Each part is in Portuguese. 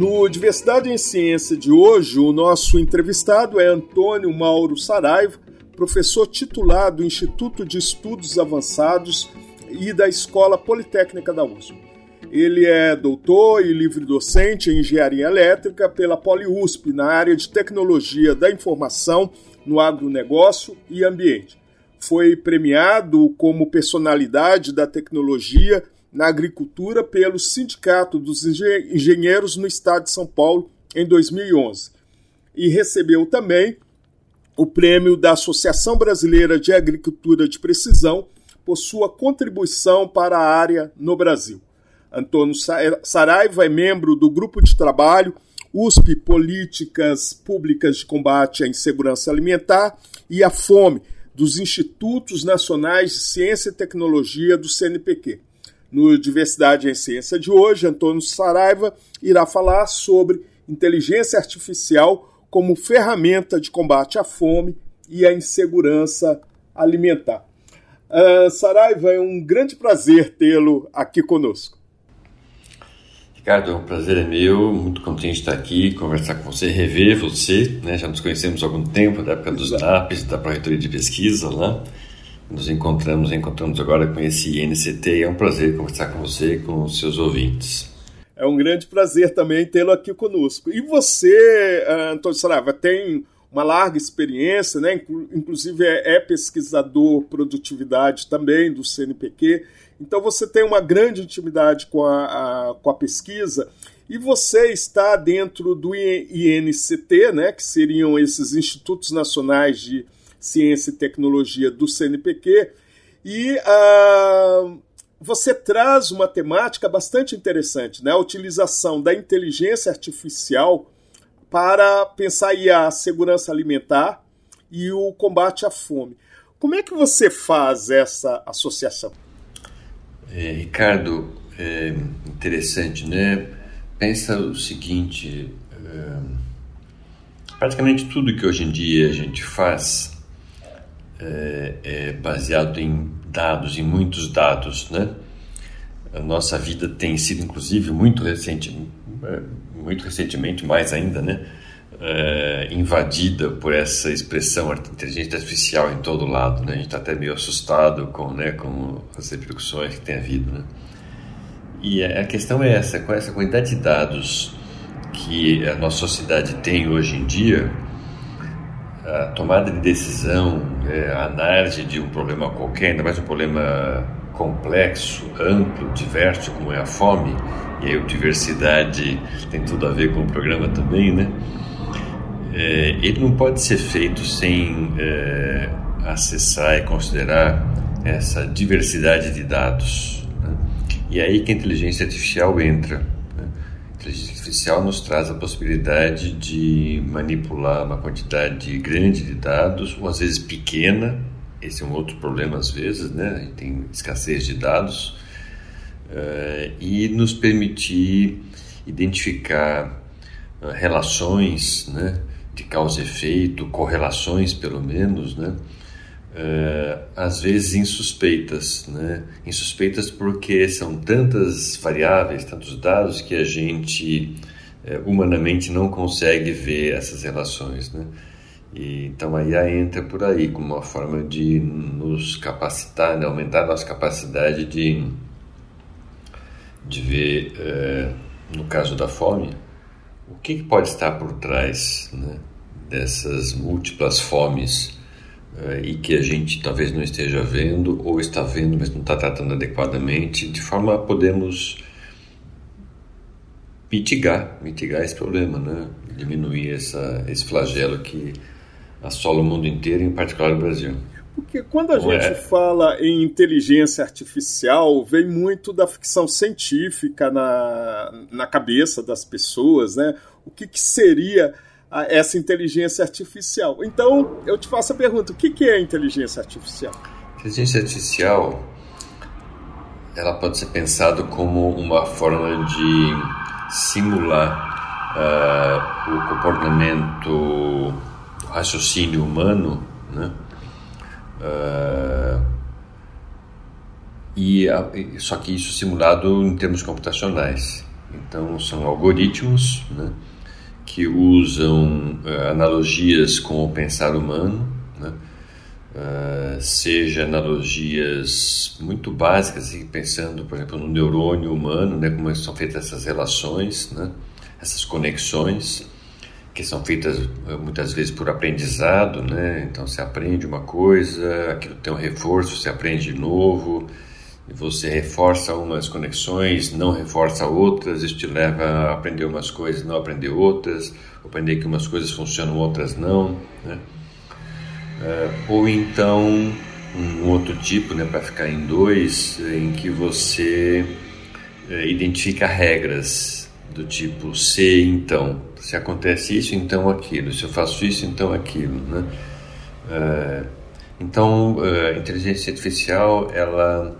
No Diversidade em Ciência de hoje, o nosso entrevistado é Antônio Mauro Saraiva, professor titular do Instituto de Estudos Avançados e da Escola Politécnica da USP. Ele é doutor e livre-docente em engenharia elétrica pela PoliUSP na área de tecnologia da informação no agronegócio e ambiente foi premiado como personalidade da tecnologia na agricultura pelo Sindicato dos Engenheiros no Estado de São Paulo em 2011 e recebeu também o prêmio da Associação Brasileira de Agricultura de Precisão por sua contribuição para a área no Brasil. Antônio Saraiva é membro do grupo de trabalho USP Políticas Públicas de Combate à Insegurança Alimentar e à Fome, dos Institutos Nacionais de Ciência e Tecnologia do CNPq. No Diversidade em Ciência de hoje, Antônio Saraiva irá falar sobre inteligência artificial como ferramenta de combate à fome e à insegurança alimentar. Uh, Saraiva, é um grande prazer tê-lo aqui conosco. Ricardo, o prazer é meu, muito contente de estar aqui, conversar com você, rever você, né? já nos conhecemos há algum tempo, da época dos NAPs, da Projetoria de Pesquisa lá, nos encontramos, encontramos agora com esse INCT e é um prazer conversar com você e com os seus ouvintes. É um grande prazer também tê-lo aqui conosco. E você, ah, Antônio Saraiva, tem uma larga experiência, né? inclusive é, é pesquisador produtividade também do CNPq, então você tem uma grande intimidade com a, a, com a pesquisa e você está dentro do INCT, né, que seriam esses Institutos Nacionais de Ciência e Tecnologia do CNPq, e uh, você traz uma temática bastante interessante, né, a utilização da inteligência artificial para pensar a segurança alimentar e o combate à fome. Como é que você faz essa associação? É, Ricardo, é interessante, né? Pensa o seguinte: é, praticamente tudo que hoje em dia a gente faz é, é baseado em dados, em muitos dados, né? A nossa vida tem sido, inclusive, muito recente, é, muito recentemente, mais ainda, né? é, invadida por essa expressão inteligência artificial em todo lado, né? A gente está até meio assustado com, né, com as repercussões que tem havido, né? E a questão é essa, com essa quantidade de dados que a nossa sociedade tem hoje em dia, a tomada de decisão, é, análise de um problema qualquer, ainda mais um problema complexo, amplo, diverso, como é a fome, e aí a diversidade tem tudo a ver com o programa também, né? é, ele não pode ser feito sem é, acessar e considerar essa diversidade de dados. Né? E aí que a inteligência artificial entra. Inteligência artificial nos traz a possibilidade de manipular uma quantidade grande de dados, ou às vezes pequena, esse é um outro problema às vezes, né? Tem escassez de dados, uh, e nos permitir identificar uh, relações, né? de causa e efeito, correlações pelo menos, né? É, às vezes insuspeitas, né? Insuspeitas porque são tantas variáveis, tantos dados que a gente é, humanamente não consegue ver essas relações, né? E, então a IA entra por aí como uma forma de nos capacitar, né? aumentar a nossa capacidade de, de ver, é, no caso da fome, o que, que pode estar por trás né, dessas múltiplas fomes uh, e que a gente talvez não esteja vendo ou está vendo, mas não está tratando adequadamente, de forma a podermos mitigar, mitigar esse problema, né? diminuir essa, esse flagelo que assola o mundo inteiro, em particular o Brasil. Porque quando a gente fala em inteligência artificial, vem muito da ficção científica na, na cabeça das pessoas, né? O que, que seria essa inteligência artificial? Então, eu te faço a pergunta: o que, é inteligência artificial? Inteligência artificial ela pode ser pensada como uma forma de simular uh, o comportamento, o raciocínio humano, né? Uh, e só que isso simulado em termos computacionais. Então são algoritmos né, que usam uh, analogias com o pensar humano, né, uh, seja analogias muito básicas, assim, pensando, por exemplo, no neurônio humano, né, como são feitas essas relações, né, essas conexões, que são feitas uh, muitas vezes por aprendizado, né, então você aprende uma coisa, aquilo tem um reforço, você aprende de novo, você reforça umas conexões, não reforça outras, isso te leva a aprender umas coisas, não aprender outras, aprender que umas coisas funcionam, outras não, né? Uh, ou então um outro tipo, né, para ficar em dois, em que você uh, identifica regras do tipo se então, se acontece isso, então aquilo, se eu faço isso, então aquilo, né? Uh, então, a inteligência artificial, ela,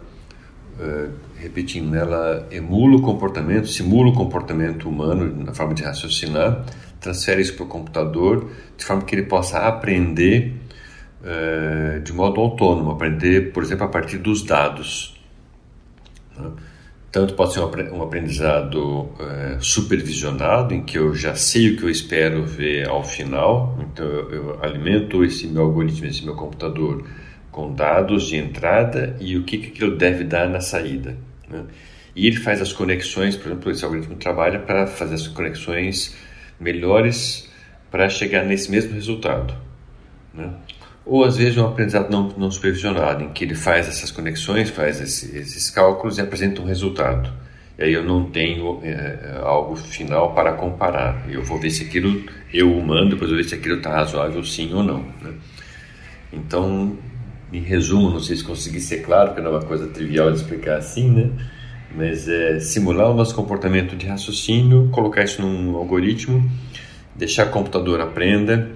repetindo, ela emula o comportamento, simula o comportamento humano na forma de raciocinar, transfere isso para o computador, de forma que ele possa aprender é, de modo autônomo, aprender, por exemplo, a partir dos dados. Né? Tanto pode ser um aprendizado é, supervisionado, em que eu já sei o que eu espero ver ao final, então eu, eu alimento esse meu algoritmo, esse meu computador com dados de entrada e o que, que aquilo deve dar na saída. Né? E ele faz as conexões, por exemplo, esse algoritmo trabalha para fazer as conexões melhores para chegar nesse mesmo resultado. Né? ou às vezes um aprendizado não, não supervisionado, em que ele faz essas conexões, faz esse, esses cálculos e apresenta um resultado. E aí eu não tenho é, algo final para comparar. Eu vou ver se aquilo eu humano, depois eu ver se aquilo está razoável sim ou não. Né? Então, em resumo, não sei se consegui ser claro, porque não é uma coisa trivial de explicar assim, né? Mas é simular o nosso comportamento de raciocínio, colocar isso num algoritmo, deixar o computador aprenda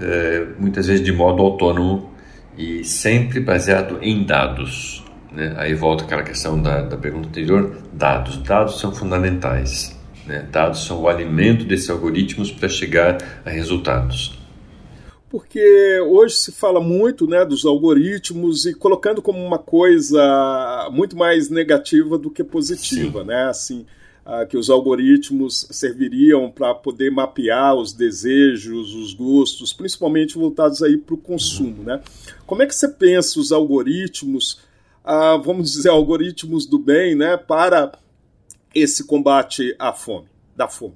é, muitas vezes de modo autônomo e sempre baseado em dados. Né? Aí volta aquela questão da, da pergunta anterior: dados. Dados são fundamentais. Né? Dados são o alimento desses algoritmos para chegar a resultados. Porque hoje se fala muito né, dos algoritmos e colocando como uma coisa muito mais negativa do que positiva, Sim. né? Assim, ah, que os algoritmos serviriam para poder mapear os desejos, os gostos, principalmente voltados aí para o consumo, né? Como é que você pensa os algoritmos, ah, vamos dizer, algoritmos do bem, né, para esse combate à fome, da fome?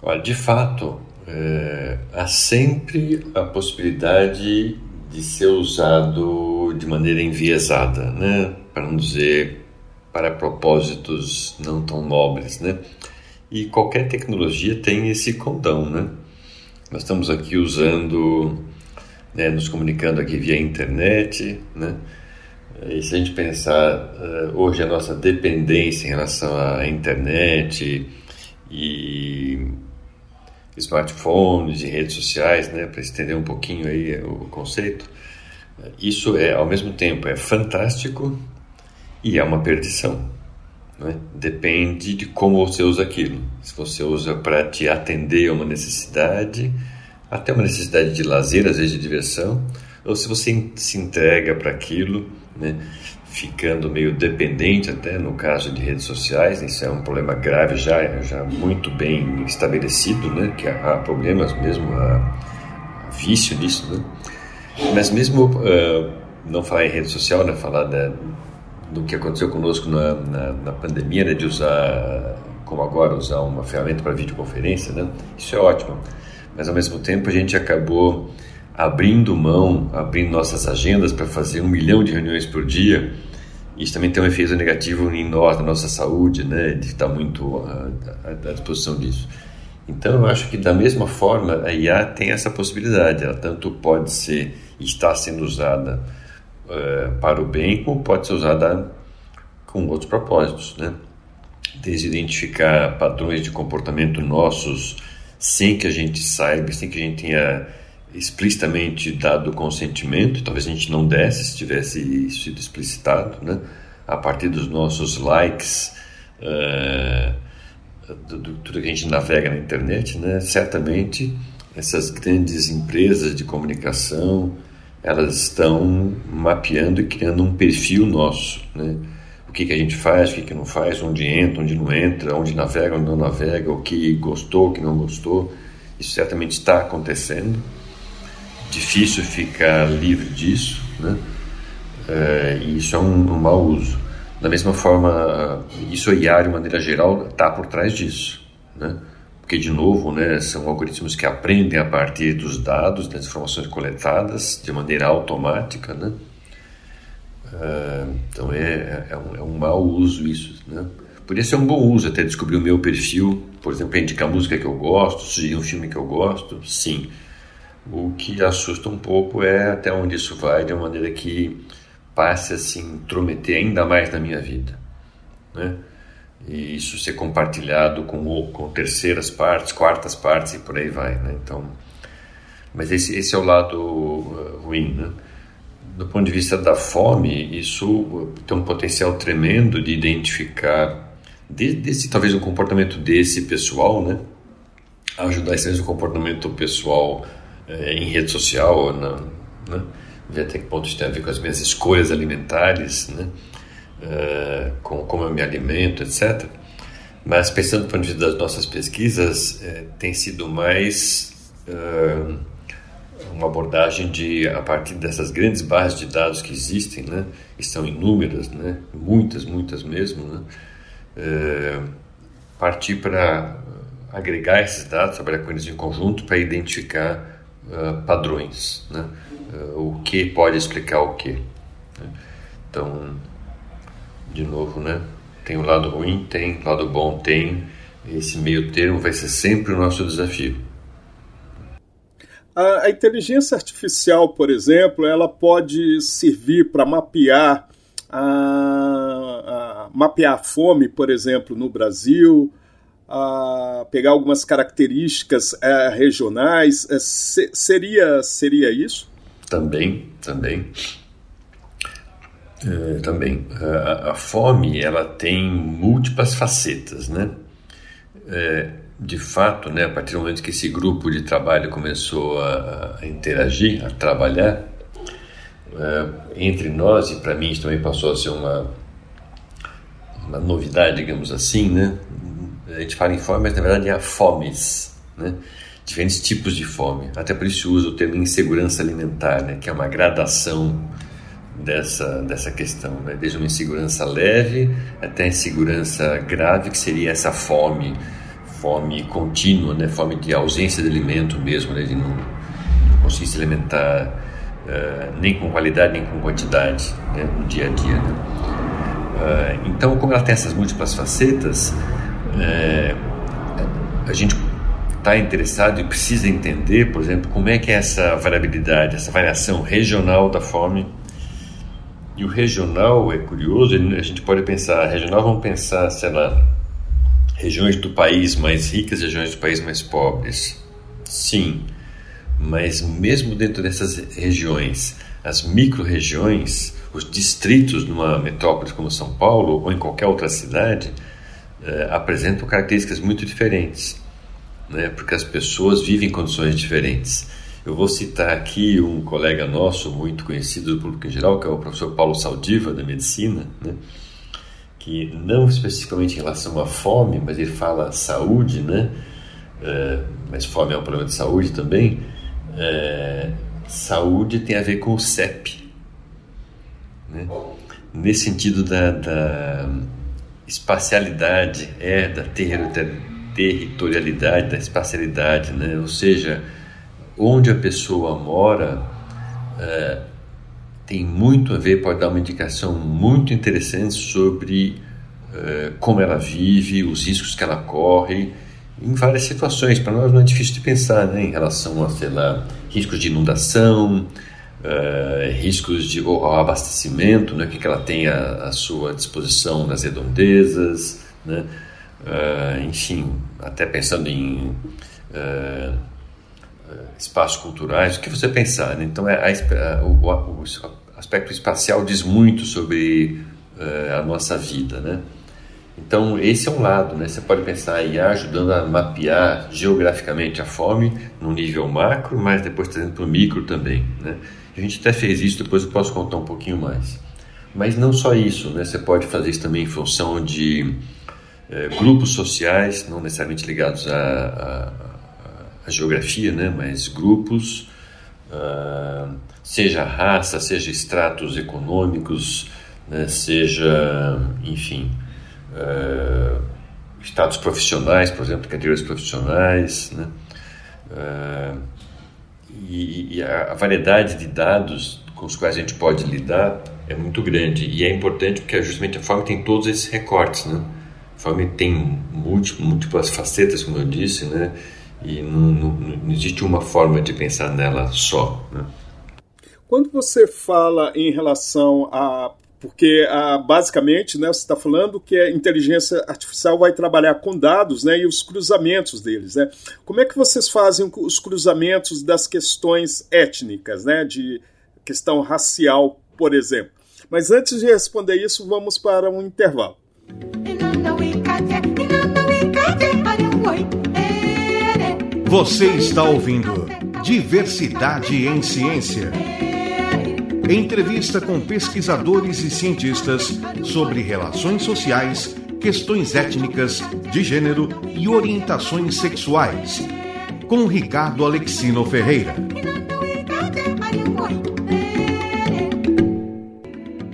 Olha, de fato, é, há sempre a possibilidade de ser usado de maneira enviesada, né? Para não dizer para propósitos não tão nobres, né? E qualquer tecnologia tem esse condão, né? Nós estamos aqui usando, né, nos comunicando aqui via internet, né? E se a gente pensar uh, hoje a nossa dependência em relação à internet e smartphones e redes sociais, né, para estender um pouquinho aí o conceito, isso é ao mesmo tempo é fantástico e é uma perdição. Né? Depende de como você usa aquilo. Se você usa para te atender a uma necessidade, até uma necessidade de lazer, às vezes de diversão, ou se você se entrega para aquilo, né? Ficando meio dependente até no caso de redes sociais, isso é um problema grave já, já muito bem estabelecido, né? que há problemas mesmo, há vício nisso, né? mas mesmo uh, não falar em rede social, né? falar da, do que aconteceu conosco na, na, na pandemia, né, de usar, como agora, usar uma ferramenta para videoconferência, né? Isso é ótimo. Mas ao mesmo tempo a gente acabou abrindo mão, abrindo nossas agendas para fazer um milhão de reuniões por dia. Isso também tem um efeito negativo em nós, na nossa saúde, né? De estar muito à, à disposição disso. Então eu acho que da mesma forma a IA tem essa possibilidade. Ela tanto pode ser está sendo usada uh, para o bem, como pode ser usada com outros propósitos, né? Desde identificar padrões de comportamento nossos sem que a gente saiba, sem que a gente tenha explicitamente dado consentimento, talvez a gente não desse se tivesse sido explicitado, né? A partir dos nossos likes, uh, do, do, tudo que a gente navega na internet, né? Certamente essas grandes empresas de comunicação elas estão mapeando e criando um perfil nosso, né? O que, que a gente faz, o que, que não faz, onde entra, onde não entra, onde navega, onde não navega, o que gostou, o que não gostou. Isso certamente está acontecendo. Difícil ficar livre disso, né? É, e isso é um, um mau uso. Da mesma forma, isso a IA, de maneira geral, está por trás disso, né? porque de novo né, são algoritmos que aprendem a partir dos dados, das informações coletadas de maneira automática, né? Uh, então é, é, um, é um mau uso isso, né? Podia ser um bom uso até descobrir o meu perfil, por exemplo, indicar música que eu gosto, sugerir um filme que eu gosto, sim. O que assusta um pouco é até onde isso vai, de uma maneira que passe a se intrometer ainda mais na minha vida, né? e isso ser compartilhado com, com terceiras partes, quartas partes e por aí vai, né? Então, mas esse, esse é o lado uh, ruim, né? Do ponto de vista da fome, isso tem um potencial tremendo de identificar desse talvez um comportamento desse pessoal, né? Ajudar esse mesmo comportamento pessoal eh, em rede social, na, né? Ver até que ponto isso tem a ver com as minhas escolhas alimentares, né? uh, com como eu me alimento, etc. Mas pensando do ponto de vista das nossas pesquisas, uh, tem sido mais uh, uma abordagem de a partir dessas grandes bases de dados que existem, né, estão inúmeras, né, muitas, muitas mesmo, né, partir para agregar esses dados, trabalhar com eles em conjunto para identificar padrões, né, o que pode explicar o que. Né. Então de novo, né? Tem o lado ruim, tem, o lado bom tem. Esse meio termo vai ser sempre o nosso desafio. A, a inteligência artificial, por exemplo, ela pode servir para mapear a, a, mapear a fome, por exemplo, no Brasil, a pegar algumas características é, regionais. É, se, seria seria isso? Também, também. É, também. A, a, fome ela tem múltiplas facetas, né? É, de fato, né, a partir do momento que esse grupo de trabalho começou a, a interagir, a trabalhar, é, entre nós e para mim isso também passou a ser uma, uma novidade, digamos assim, né? A gente fala em fome, mas na verdade é a fomes, né? Diferentes tipos de fome. Até por isso usa o termo insegurança alimentar, né? Que é uma gradação dessa, dessa questão, né? desde uma insegurança leve até a insegurança grave, que seria essa fome, fome contínua, né? fome de ausência de alimento mesmo, né? de não, não conseguir se alimentar uh, nem com qualidade nem com quantidade né? no dia a dia. Né? Uh, então, como ela tem essas múltiplas facetas, uh, a gente está interessado e precisa entender, por exemplo, como é que é essa variabilidade, essa variação regional da fome e o regional é curioso, a gente pode pensar, regional vamos pensar, sei lá, regiões do país mais ricas, regiões do país mais pobres. Sim, mas mesmo dentro dessas regiões, as micro-regiões, os distritos numa metrópole como São Paulo ou em qualquer outra cidade, eh, apresentam características muito diferentes, né? porque as pessoas vivem em condições diferentes. Eu vou citar aqui um colega nosso, muito conhecido do público em geral, que é o professor Paulo Saldiva, da medicina, né? que não especificamente em relação à fome, mas ele fala saúde, né? É, mas fome é um problema de saúde também. É, saúde tem a ver com o CEP, né? nesse sentido da, da espacialidade, é, da territorialidade, da espacialidade, né? ou seja, onde a pessoa mora é, tem muito a ver, pode dar uma indicação muito interessante sobre é, como ela vive, os riscos que ela corre, em várias situações. Para nós não é difícil de pensar né, em relação a, sei lá, riscos de inundação, uh, riscos de ao abastecimento, né, que, que ela tem à, sua disposição nas redondezas, né, uh, enfim, até pensando em uh, espaços culturais, o que você pensar. Né? Então, é a, o, o, aspecto espacial diz muito sobre a nossa vida, né? Então, esse é um lado, né? Você pode pensar IA ajudando a mapear geograficamente a fome no nível macro, mas depois trazendo para o micro também, né? A gente até fez isso, depois eu posso contar um pouquinho mais. Mas não só isso, né? Você pode fazer isso também em função de é, grupos sociais, não necessariamente ligados à, à, à geografia, né? Mas grupos, uh, seja raça, seja estratos econômicos, né? seja, enfim uh, estados profissionais, por exemplo, carreiras profissionais, né? Uh, e, e a, variedade de dados com os quais a gente pode lidar é muito grande e é importante porque justamente a forma tem todos esses recortes, né? A forma tem múltiplas, múltiplas facetas, como eu disse, né? E não, não, não existe uma forma de pensar nela só, né? Quando você fala em relação a porque ah, basicamente né, você está falando que a inteligência artificial vai trabalhar com dados né, e os cruzamentos deles. Né? Como é que vocês fazem os cruzamentos das questões étnicas, né, de questão racial, por exemplo? Mas antes de responder isso, vamos para um intervalo. Você está ouvindo Diversidade em Ciência. Entrevista com pesquisadores e cientistas sobre relações sociais, questões étnicas, de gênero e orientações sexuais. Com Ricardo Alexino Ferreira.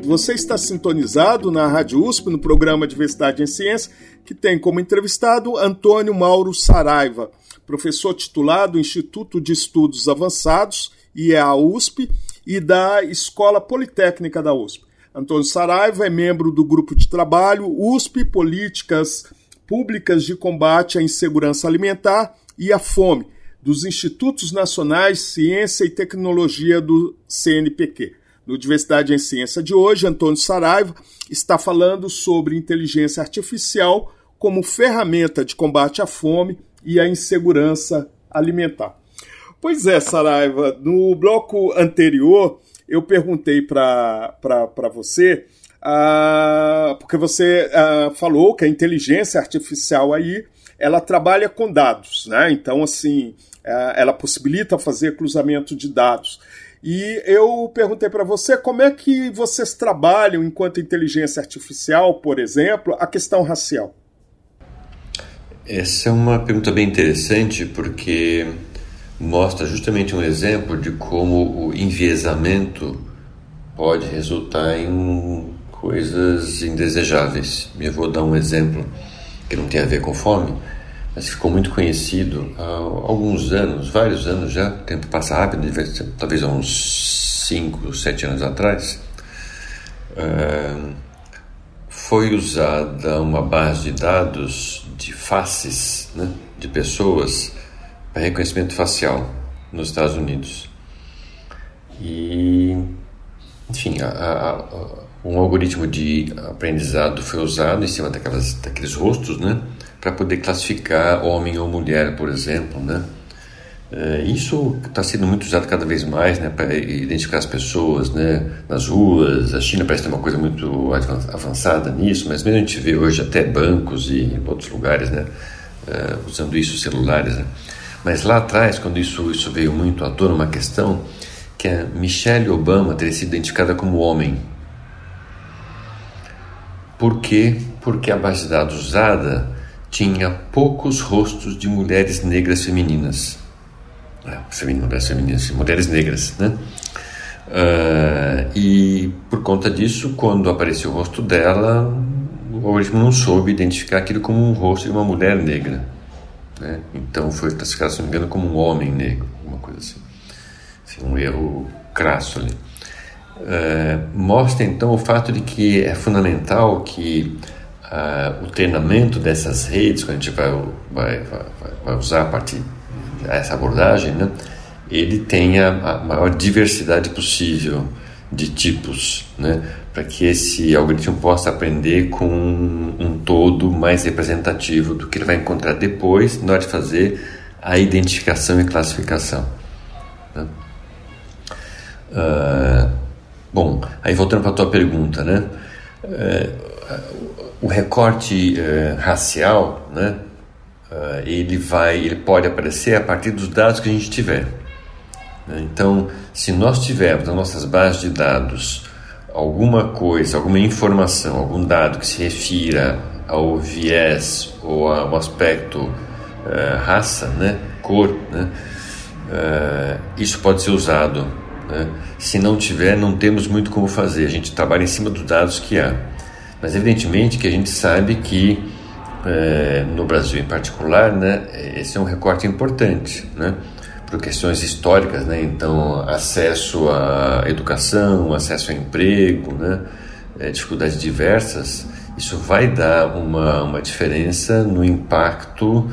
Você está sintonizado na Rádio USP, no programa Diversidade em Ciência, que tem como entrevistado Antônio Mauro Saraiva, professor titular do Instituto de Estudos Avançados, IEA USP, e da Escola Politécnica da USP. Antônio Saraiva é membro do grupo de trabalho USP Políticas Públicas de Combate à Insegurança Alimentar e à Fome, dos Institutos Nacionais Ciência e Tecnologia do CNPq. No Diversidade em Ciência de hoje, Antônio Saraiva está falando sobre inteligência artificial como ferramenta de combate à fome e à insegurança alimentar. Pois é, Saraiva, no bloco anterior eu perguntei para você, uh, porque você uh, falou que a inteligência artificial aí ela trabalha com dados, né? Então, assim, uh, ela possibilita fazer cruzamento de dados. E eu perguntei para você como é que vocês trabalham enquanto inteligência artificial, por exemplo, a questão racial. Essa é uma pergunta bem interessante porque mostra justamente um exemplo de como o enviesamento pode resultar em coisas indesejáveis. Eu vou dar um exemplo que não tem a ver com fome, mas ficou muito conhecido há alguns anos, vários anos já, o tempo passa rápido, talvez há uns 5, 7 anos atrás, uh, foi usada uma base de dados de faces né, de pessoas reconhecimento facial nos Estados Unidos. E, enfim, a, a, um algoritmo de aprendizado foi usado em cima daquelas, daqueles rostos, né, para poder classificar homem ou mulher, por exemplo, né. É, isso está sendo muito usado cada vez mais, né, para identificar as pessoas, né, nas ruas. A China parece ter uma coisa muito avançada nisso, mas mesmo a gente vê hoje até bancos e outros lugares, né, é, usando isso celulares, né. Mas lá atrás, quando isso, isso veio muito à tona, uma questão que a Michelle Obama teria sido identificada como homem. Por quê? Porque a base de dados usada tinha poucos rostos de mulheres negras femininas. É, mulheres femininas, mulheres negras, né? Uh, e por conta disso, quando apareceu o rosto dela, o algoritmo não soube identificar aquilo como um rosto de uma mulher negra. Né? Então foi classificado, se não me engano, como um homem negro, uma coisa assim. assim um erro crasso ali. É, mostra então o fato de que é fundamental que uh, o treinamento dessas redes, quando a gente vai, vai, vai, vai usar a partir dessa abordagem, né, ele tenha a maior diversidade possível de tipos, né? para que esse algoritmo possa aprender com um todo mais representativo do que ele vai encontrar depois na hora de fazer a identificação e classificação. Né? Uh, bom, aí voltando para a tua pergunta, né? Uh, o recorte uh, racial, né? ele vai, ele pode aparecer a partir dos dados que a gente tiver. Né? Então, se nós tivermos nas nossas bases de dados alguma coisa, alguma informação, algum dado que se refira ao viés ou ao aspecto uh, raça, né, cor, né, uh, isso pode ser usado. Né? Se não tiver, não temos muito como fazer. A gente trabalha em cima dos dados que há. Mas evidentemente que a gente sabe que uh, no Brasil em particular, né, esse é um recorte importante, né? Por questões históricas, né? Então, acesso à educação, acesso a emprego, né? É, dificuldades diversas, isso vai dar uma, uma diferença no impacto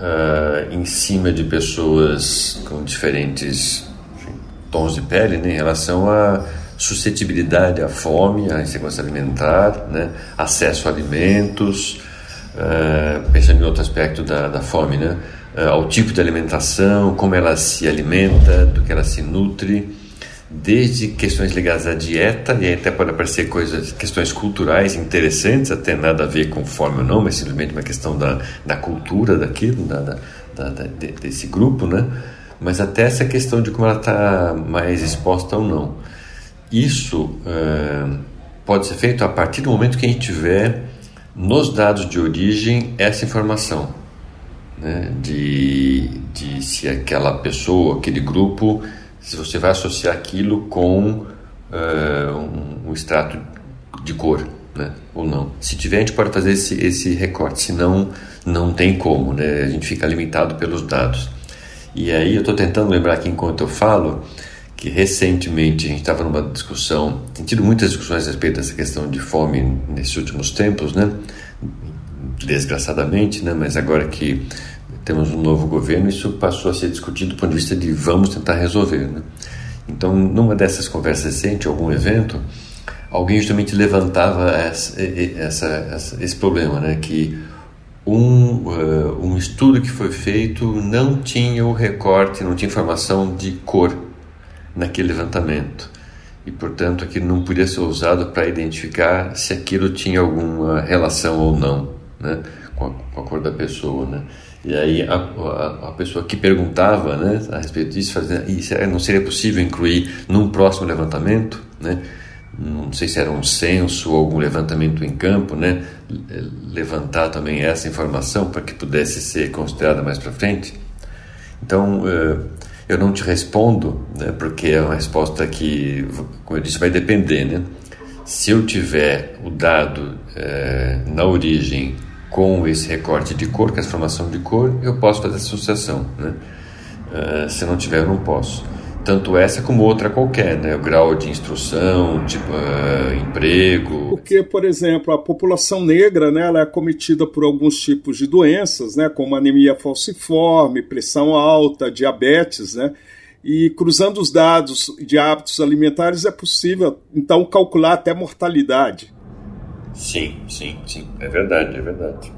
uh, em cima de pessoas com diferentes enfim, tons de pele né? em relação à suscetibilidade à fome, à insegurança alimentar, né? acesso a alimentos, uh, pensando em outro aspecto da, da fome, né? Eh, ao tipo de alimentação, como ela se alimenta, do que ela se nutre, desde questões ligadas à dieta, e aí até pode aparecer coisas, questões culturais interessantes, até nada a ver com fome ou não, mas simplesmente uma questão da, da cultura daquilo, da, da, da desse grupo, né? Mas até essa questão de como ela está mais exposta ou não. Isso uh, pode ser feito a partir do momento que a gente tiver nos dados de origem essa informação né, de, de se aquela pessoa, aquele grupo, se você vai associar aquilo com uh, um, um, extrato de cor, né, ou não. Se tiver, a gente pode fazer esse, esse recorte, senão não tem como, né, a gente fica limitado pelos dados. E aí eu estou tentando lembrar aqui enquanto eu falo que recentemente a gente estava numa discussão, tem tido muitas discussões a respeito dessa questão de fome nesses últimos tempos, né? Desgraçadamente, né? Mas agora que temos um novo governo, isso passou a ser discutido do ponto de vista de vamos tentar resolver. Né? Então, numa dessas conversas recentes, algum evento, alguém justamente levantava essa, essa, esse problema, né? que um, uh, um estudo que foi feito não tinha o recorte, não tinha informação de cor naquele levantamento. E, portanto, aquilo não podia ser usado para identificar se aquilo tinha alguma relação ou não né? com, a, com a cor da pessoa. Né? E aí a, a, a, pessoa que perguntava né, a respeito disso, fazia, não seria possível incluir num próximo levantamento, né, não sei se era um censo ou algum levantamento em campo, né, levantar também essa informação para que pudesse ser considerada mais para frente. Então, eh, eu não te respondo, né, porque é uma resposta que, como eu disse, vai depender. Né? Se eu tiver o dado é, na origem com esse recorte de cor, com essa formação de cor, eu posso fazer associação. Né? Uh, se não tiver, eu não posso. Tanto essa como outra qualquer, né? O grau de instrução, tipo, uh, emprego. Porque, por exemplo, a população negra, né, ela é cometida por alguns tipos de doenças, né, como anemia falciforme, pressão alta, diabetes, né? E cruzando os dados de hábitos alimentares é possível, então, calcular até mortalidade. Sim, sim, sim, é verdade, é verdade.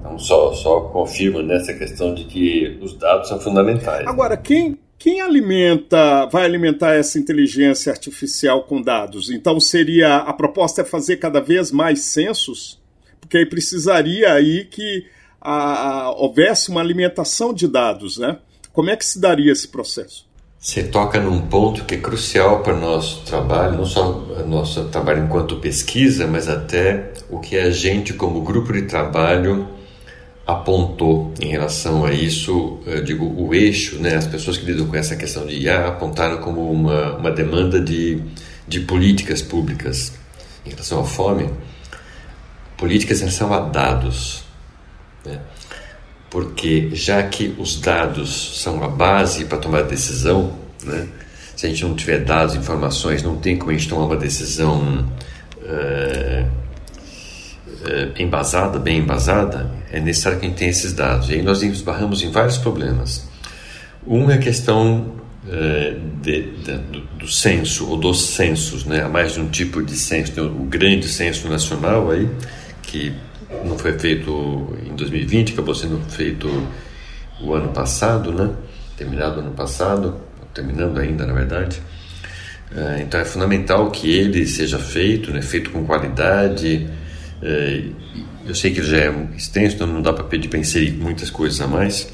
Então, só, só confirma nessa questão de que os dados são fundamentais. Agora, quem, quem alimenta, vai alimentar essa inteligência artificial com dados? Então, seria, a proposta é fazer cada vez mais censos? Porque aí precisaria aí que a, a, houvesse uma alimentação de dados, né? Como é que se daria esse processo? Você toca num ponto que é crucial para o nosso trabalho, não só o nosso trabalho enquanto pesquisa, mas até o que a gente, como grupo de trabalho, apontou em relação a isso, digo, o eixo, né? as pessoas que lidam com essa questão de IA apontaram como uma, uma demanda de, de políticas públicas em relação à fome, políticas em relação a dados. Né? Porque já que os dados são a base para tomar decisão, né? se a gente não tiver dados, informações, não tem como a gente tomar uma decisão é, é, embasada, bem embasada, é necessário que a gente tenha esses dados. E aí nós esbarramos em vários problemas. Um é a questão é, de, de, do, do, censo ou dos censos, né? Há mais de um tipo de censo, tem o grande censo nacional aí que não foi feito em 2020, acabou sendo feito o ano passado, né? Terminado ano passado, terminando ainda, na verdade. É, então é fundamental que ele seja feito, né? Feito com qualidade. É, eu sei que ele já é extenso, então não dá para pedir para inserir muitas coisas a mais.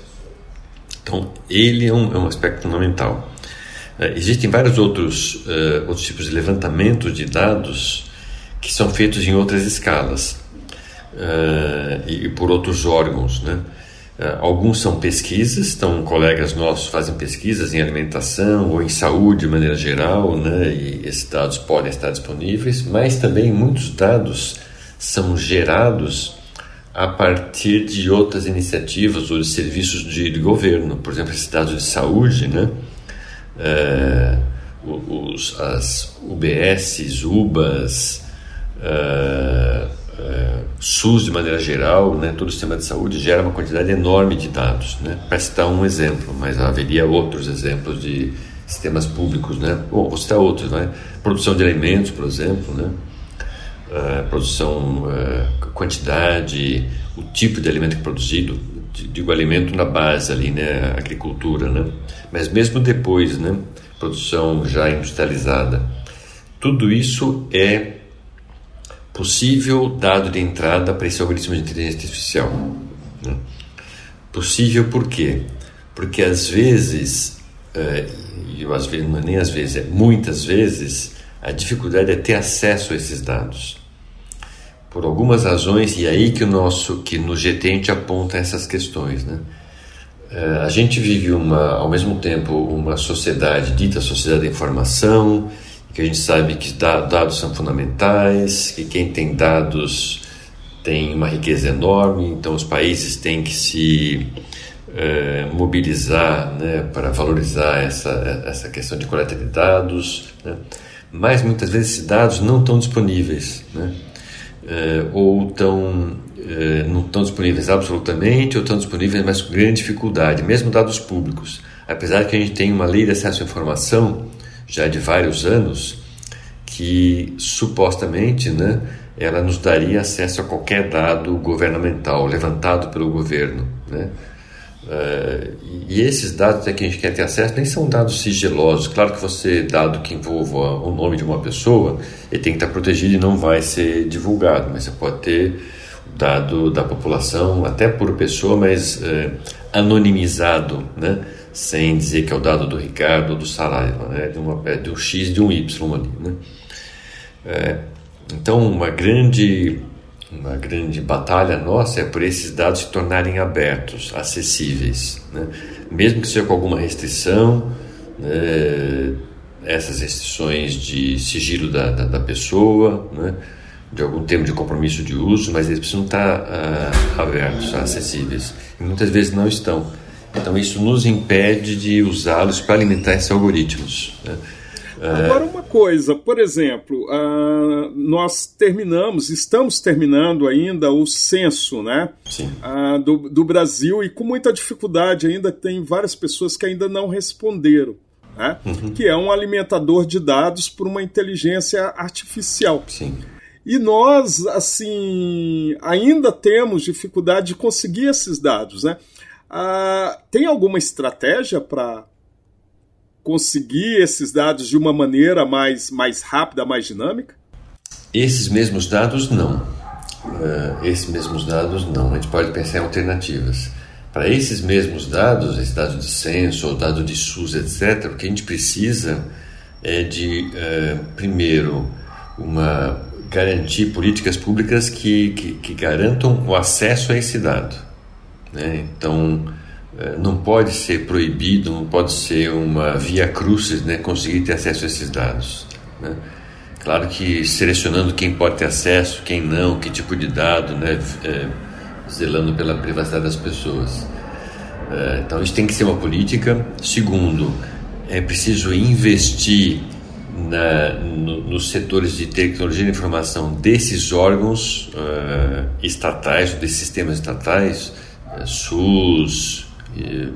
Então ele é um, é um aspecto fundamental. É, existem vários outros, outros tipos de levantamento de dados que são feitos em outras escalas uh, e por outros órgãos, né? Uh, alguns são pesquisas, então colegas nossos fazem pesquisas em alimentação ou em saúde de maneira geral, né? E esses dados podem estar disponíveis, mas também muitos dados são gerados a partir de outras iniciativas ou de serviços de, de governo, por exemplo, esses dados de saúde, né? Uh, os, as UBS, UBAs, é, SUS de maneira geral, né, todo o sistema de saúde gera uma quantidade enorme de dados. Né? Para citar um exemplo, mas haveria outros exemplos de sistemas públicos. Né? Bom, vou citar outros. Né? Produção de alimentos, por exemplo, né? Uh, produção, uh, quantidade, o tipo de alimento que é produzido, digo alimento na base ali, né? agricultura, né? mas mesmo depois, né? produção já industrializada. Tudo isso é possível dado de entrada para esse algoritmo de inteligência artificial. Né? Possível por quê? Porque às vezes, é, eu às vezes, nem às vezes, é muitas vezes, a dificuldade é ter acesso a esses dados. Por algumas razões, e é aí que o nosso, que no GT a gente aponta essas questões, né? É, a gente vive uma, ao mesmo tempo uma sociedade dita sociedade da informação, que a gente sabe que dados são fundamentais, que quem tem dados tem uma riqueza enorme, então os países têm que se é, mobilizar né, para valorizar essa, essa questão de coleta de dados, né? mas muitas vezes esses dados não estão disponíveis, né? É, ou estão é, não estão disponíveis absolutamente, ou estão disponíveis, mas com grande dificuldade, mesmo dados públicos. Apesar que a gente tem uma lei de acesso à informação, já de vários anos que supostamente né, ela nos daria acesso a qualquer dado governamental levantado pelo governo. Né? Uh, e esses dados a que a gente quer ter acesso nem são dados sigilosos. Claro que você, dado que envolva o nome de uma pessoa, ele tem que estar protegido e não vai ser divulgado, mas você pode ter dado da população, até por pessoa, mas uh, anonimizado, né? Sem dizer que é o dado do Ricardo ou do Saraiva, né? de, uma, é de um X de um Y ali. Né? É, então, uma grande, uma grande batalha nossa é por esses dados se tornarem abertos, acessíveis, né? mesmo que seja com alguma restrição, né? essas restrições de sigilo da, da, da pessoa, né? de algum termo de compromisso de uso, mas eles precisam estar uh, abertos, acessíveis. E muitas vezes não estão. Então isso nos impede de usá-los para alimentar esses algoritmos. Né? Agora uma coisa, por exemplo, uh, nós terminamos, estamos terminando ainda o censo, né, uh, do, do Brasil e com muita dificuldade ainda tem várias pessoas que ainda não responderam. Né? Uhum. que é um alimentador de dados por uma inteligência artificial. Sim. E nós, assim, ainda temos dificuldade de conseguir esses dados, né? Ah, tem alguma estratégia para conseguir esses dados de uma maneira mais, mais rápida, mais dinâmica? Esses mesmos dados, não. Uh, esses mesmos dados, não. A gente pode pensar em alternativas. Para esses mesmos dados, esses dados de censo, ou dados de SUS, etc., o que a gente precisa é de, uh, primeiro, uma garantir políticas públicas que, que, que garantam o acesso a esse dado. Né? Então, é, não pode ser proibido, não pode ser uma via crucis né, conseguir ter acesso a esses dados. Né? Claro que selecionando quem pode ter acesso, quem não, que tipo de dado, né, é, zelando pela privacidade das pessoas. É, então, isso tem que ser uma política. Segundo, é preciso investir na, no, nos setores de tecnologia de informação desses órgãos uh, estatais, desses sistemas estatais, SUS, eh,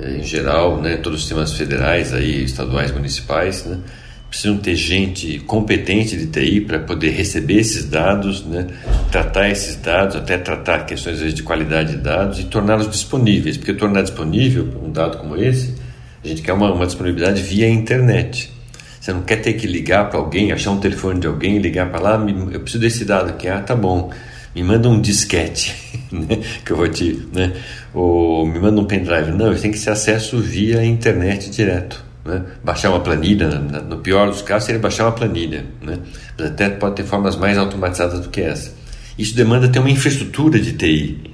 em geral, né, todos os sistemas federais, aí, estaduais, municipais, né, precisam ter gente competente de TI para poder receber esses dados, né, tratar esses dados, até tratar questões de qualidade de dados e torná-los disponíveis, porque tornar disponível um dado como esse, a gente quer uma, uma disponibilidade via internet. Você não quer ter que ligar para alguém, achar um telefone de alguém, ligar para lá, eu preciso desse dado aqui, ah, tá bom, me manda um disquete, né, que eu vou te, né, ou me manda um pendrive. Não, tem que ser acesso via internet direto. Né? Baixar uma planilha, no pior dos casos, seria baixar uma planilha. Né? Mas até pode ter formas mais automatizadas do que essa. Isso demanda ter uma infraestrutura de TI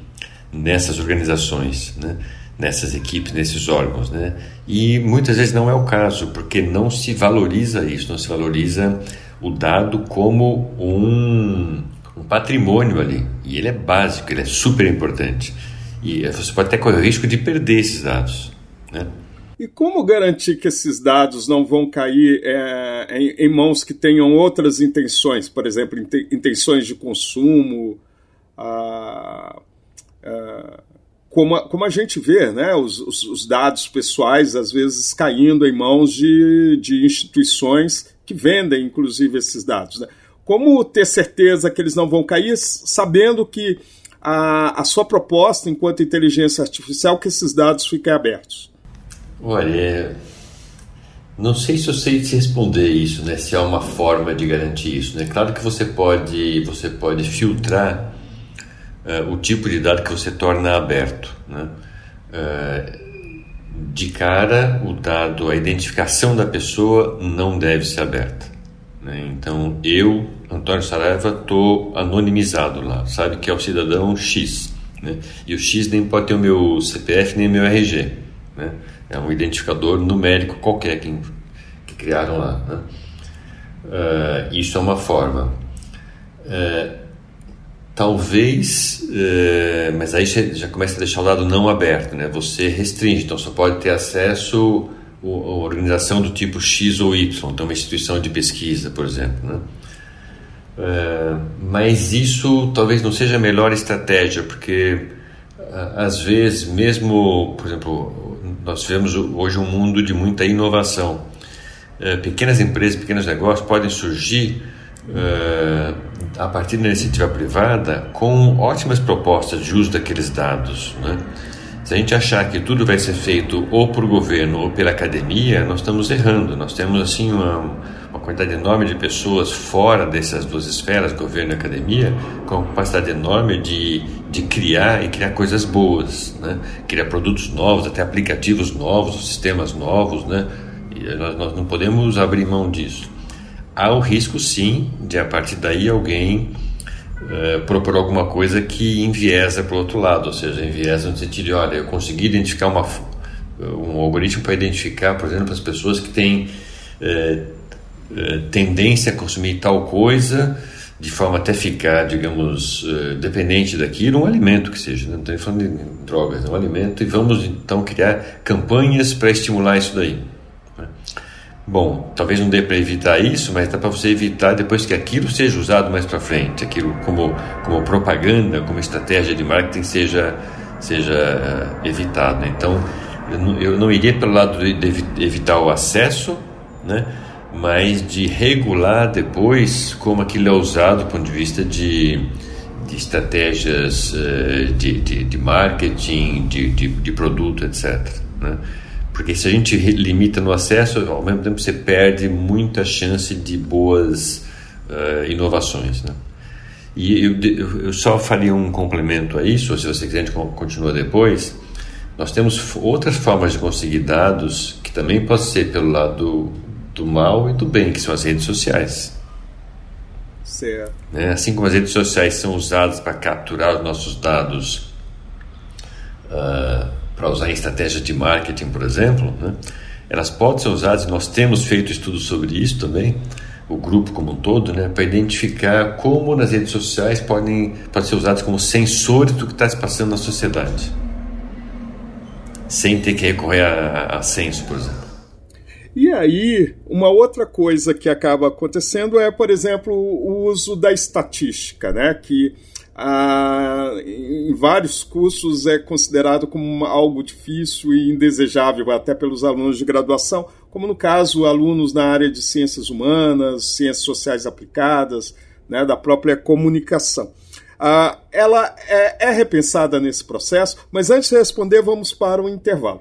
nessas organizações, né? nessas equipes, nesses órgãos. Né? E muitas vezes não é o caso, porque não se valoriza isso, não se valoriza o dado como um, patrimônio ali. E ele é básico, ele é super importante. E você pode até correr o risco de perder esses dados. Né? E como garantir que esses dados não vão cair é, em, em, mãos que tenham outras intenções, por exemplo, intenções de consumo, ah, ah, como, a, como a gente vê, né, os, os, os, dados pessoais às vezes caindo em mãos de, de instituições que vendem, inclusive, esses dados. Né? Como ter certeza que eles não vão cair, sabendo que a, a sua proposta enquanto inteligência artificial que esses dados fiquem abertos? Olha, é, não sei se eu sei te responder isso, né? Se há uma forma de garantir isso, né? Claro que você pode, você pode filtrar uh, o tipo de dado que você torna aberto, né? Uh, de cara, o dado, a identificação da pessoa não deve ser aberta. Né? Então, eu, Antônio Saraiva, estou anonimizado lá, sabe que é o cidadão X. Né? E o X nem pode ter o meu CPF nem o meu RG. Né? É um identificador numérico qualquer que, que criaram lá. Né? Uh, isso é uma forma. Uh, talvez, uh, mas aí já começa a deixar o lado não aberto, né? Você restringe, então só pode ter acesso a organização do tipo X ou Y, então uma instituição de pesquisa, por exemplo, né? Mas isso talvez não seja a melhor estratégia, porque às vezes, mesmo, por exemplo, nós vivemos hoje um mundo de muita inovação. É, pequenas empresas, pequenos negócios podem surgir é, a partir da iniciativa privada com ótimas propostas de uso daqueles dados. Né? Se a gente achar que tudo vai ser feito ou por governo ou pela academia, nós estamos errando. Nós temos assim uma quantidade enorme de pessoas fora dessas duas esferas, governo e academia, com capacidade enorme de, de criar e criar coisas boas, né? criar produtos novos, até aplicativos novos, sistemas novos, né? E nós, nós não podemos abrir mão disso. Há o risco, sim, de a partir daí alguém é, propor alguma coisa que enviesa para o outro lado, ou seja, enviesa no sentido de, olha, eu consegui identificar uma, um algoritmo para identificar, por exemplo, as pessoas que têm é, tendência a consumir tal coisa, de forma até ficar, digamos, dependente daquilo, um alimento que seja, não estou falando de drogas, é um alimento, e vamos então criar campanhas para estimular isso daí. Bom, talvez não dê para evitar isso, mas dá para você evitar depois que aquilo seja usado mais para frente, aquilo como, como propaganda, como estratégia de marketing seja, seja uh, evitado. Então, eu não, eu não iria pelo lado de, de evitar o acesso, né? Mas de regular depois como aquilo é usado do ponto de vista de, de estratégias uh, de, de, de, marketing, de, de, de produto, etc. Né? Porque se a gente limita no acesso, ao mesmo tempo você perde muita chance de boas uh, inovações. Né? E eu, eu, só faria um complemento a isso, ou se você quiser, a gente continua depois. Nós temos outras formas de conseguir dados que também podem ser pelo lado do mal e do bem, que são as redes sociais. Certo. Né? Assim como as redes sociais são usadas para capturar os nossos dados. Uh, para usar em estratégia de marketing, por exemplo, né? elas podem ser usadas, e nós temos feito estudos sobre isso também, o grupo como um todo, né, para identificar como nas redes sociais podem, podem ser usadas como sensores do que está se passando na sociedade, sem ter que recorrer a, a censo, por exemplo. E aí, uma outra coisa que acaba acontecendo é, por exemplo, o uso da estatística, né? Que ah, em vários cursos é considerado como algo difícil e indesejável, até pelos alunos de graduação, como no caso alunos na área de ciências humanas, ciências sociais aplicadas, né, da própria comunicação. Ah, ela é, é repensada nesse processo, mas antes de responder, vamos para o intervalo.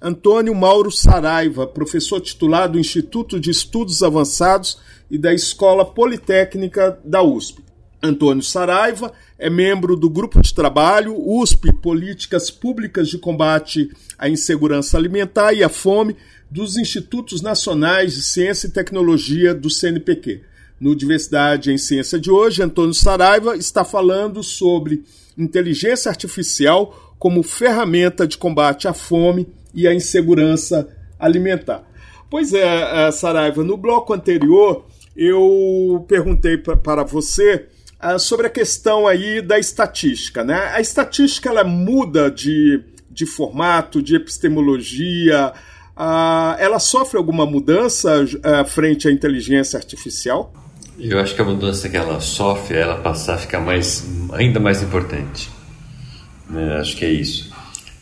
Antônio Mauro Saraiva, professor titular do Instituto de Estudos Avançados e da Escola Politécnica da USP. Antônio Saraiva é membro do grupo de trabalho USP Políticas Públicas de Combate à Insegurança Alimentar e à Fome dos Institutos Nacionais de Ciência e Tecnologia do CNPq. No Diversidade em Ciência de hoje, Antônio Saraiva está falando sobre inteligência artificial como ferramenta de combate à fome e a insegurança alimentar. Pois é, é, Saraiva, no bloco anterior eu perguntei para você uh, sobre a questão aí da estatística. Né? A estatística ela muda de, de formato, de epistemologia, uh, ela sofre alguma mudança uh, frente à inteligência artificial? Eu acho que a mudança que ela sofre é ela passar a ficar mais, ainda mais importante. Né? Acho que é isso.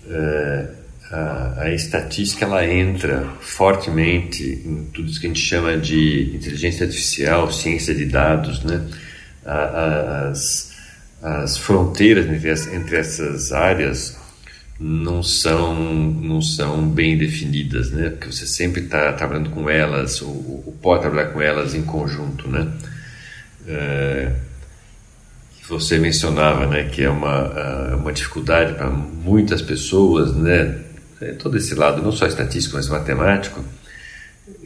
É, a, a, estatística ela entra fortemente em tudo isso que a gente chama de inteligência artificial, ciência de dados, né? As, as fronteiras entre, essas áreas não são não são bem definidas, né? Porque você sempre está trabalhando com elas ou, ou, pode trabalhar com elas em conjunto, né? É, você mencionava, né, que é uma uma dificuldade para muitas pessoas, né? É, todo esse lado, não só estatístico, mas matemático,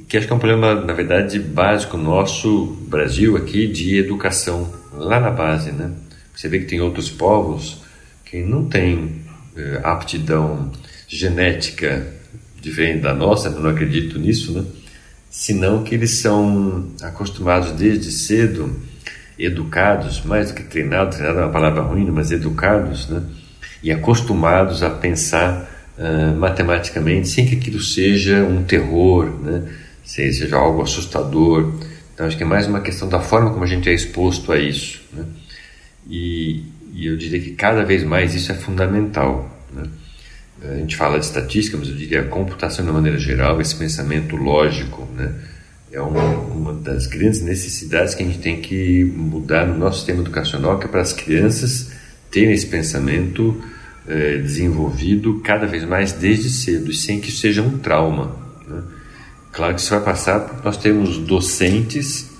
que acho que é um problema, na verdade, básico nosso, Brasil, aqui, de educação, lá na base, né? Você vê que tem outros povos que não têm é, aptidão genética diferente da nossa, eu não acredito nisso, né? Senão que eles são acostumados desde cedo, educados, mais do que treinados, treinado é uma palavra ruim, mas educados, né? E acostumados a pensar uh, matematicamente, sem que aquilo seja um terror, né? seja algo assustador. Então, acho que é mais uma questão da forma como a gente é exposto a isso. Né? E, e, eu diria que cada vez mais isso é fundamental. Né? A gente fala de estatística, mas eu diria a computação de uma maneira geral, esse pensamento lógico, né? é uma, uma, das grandes necessidades que a gente tem que mudar no nosso sistema educacional, que é para as crianças terem esse pensamento é, desenvolvido cada vez mais desde cedo, sem que isso seja um trauma. Né? Claro que isso vai passar porque nós temos docentes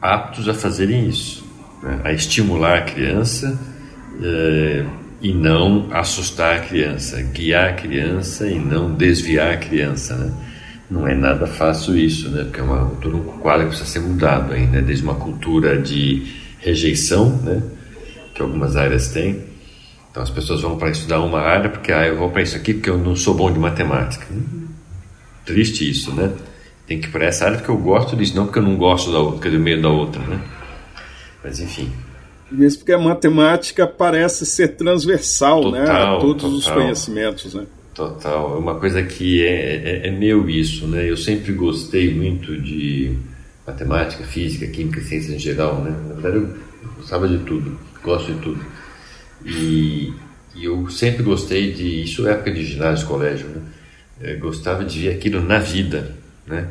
aptos a fazerem isso, né? a estimular a criança é, e não assustar a criança, guiar a criança e não desviar a criança. Né? Não é nada fácil isso, né? porque é uma, todo um quadro que precisa ser mudado ainda, desde uma cultura de rejeição, né? que algumas áreas têm, então as pessoas vão para estudar uma área porque ah, eu vou para isso aqui porque eu não sou bom de matemática. Triste isso, né? Tem que ir para essa área porque eu gosto disso, não porque eu não gosto da outra, do meio da outra, né? Mas enfim. Isso porque a matemática parece ser transversal, total, né, a todos total, os conhecimentos, né? Total, é uma coisa que é, é, é meu isso, né? Eu sempre gostei muito de matemática, física, química, ciências em geral, né? Na verdade eu gostava de tudo, gosto de tudo. E, e, eu sempre gostei de isso é época de ginásio, colégio, né? Gostava de ver aquilo na vida, né?